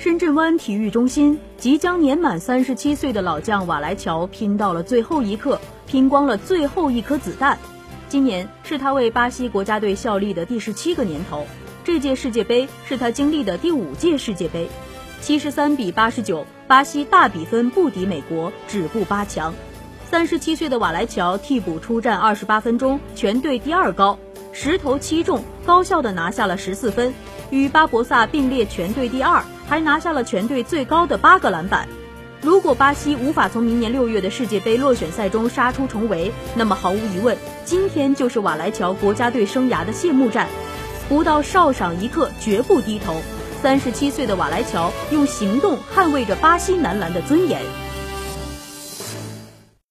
深圳湾体育中心，即将年满三十七岁的老将瓦莱乔拼到了最后一刻，拼光了最后一颗子弹。今年是他为巴西国家队效力的第十七个年头，这届世界杯是他经历的第五届世界杯。七十三比八十九，巴西大比分不敌美国，止步八强。三十七岁的瓦莱乔替补出战二十八分钟，全队第二高，十投七中，高效的拿下了十四分，与巴博萨并列全队第二。还拿下了全队最高的八个篮板。如果巴西无法从明年六月的世界杯落选赛中杀出重围，那么毫无疑问，今天就是瓦莱乔国家队生涯的谢幕战。不到哨赏一刻，绝不低头。三十七岁的瓦莱乔用行动捍卫着巴西男篮的尊严。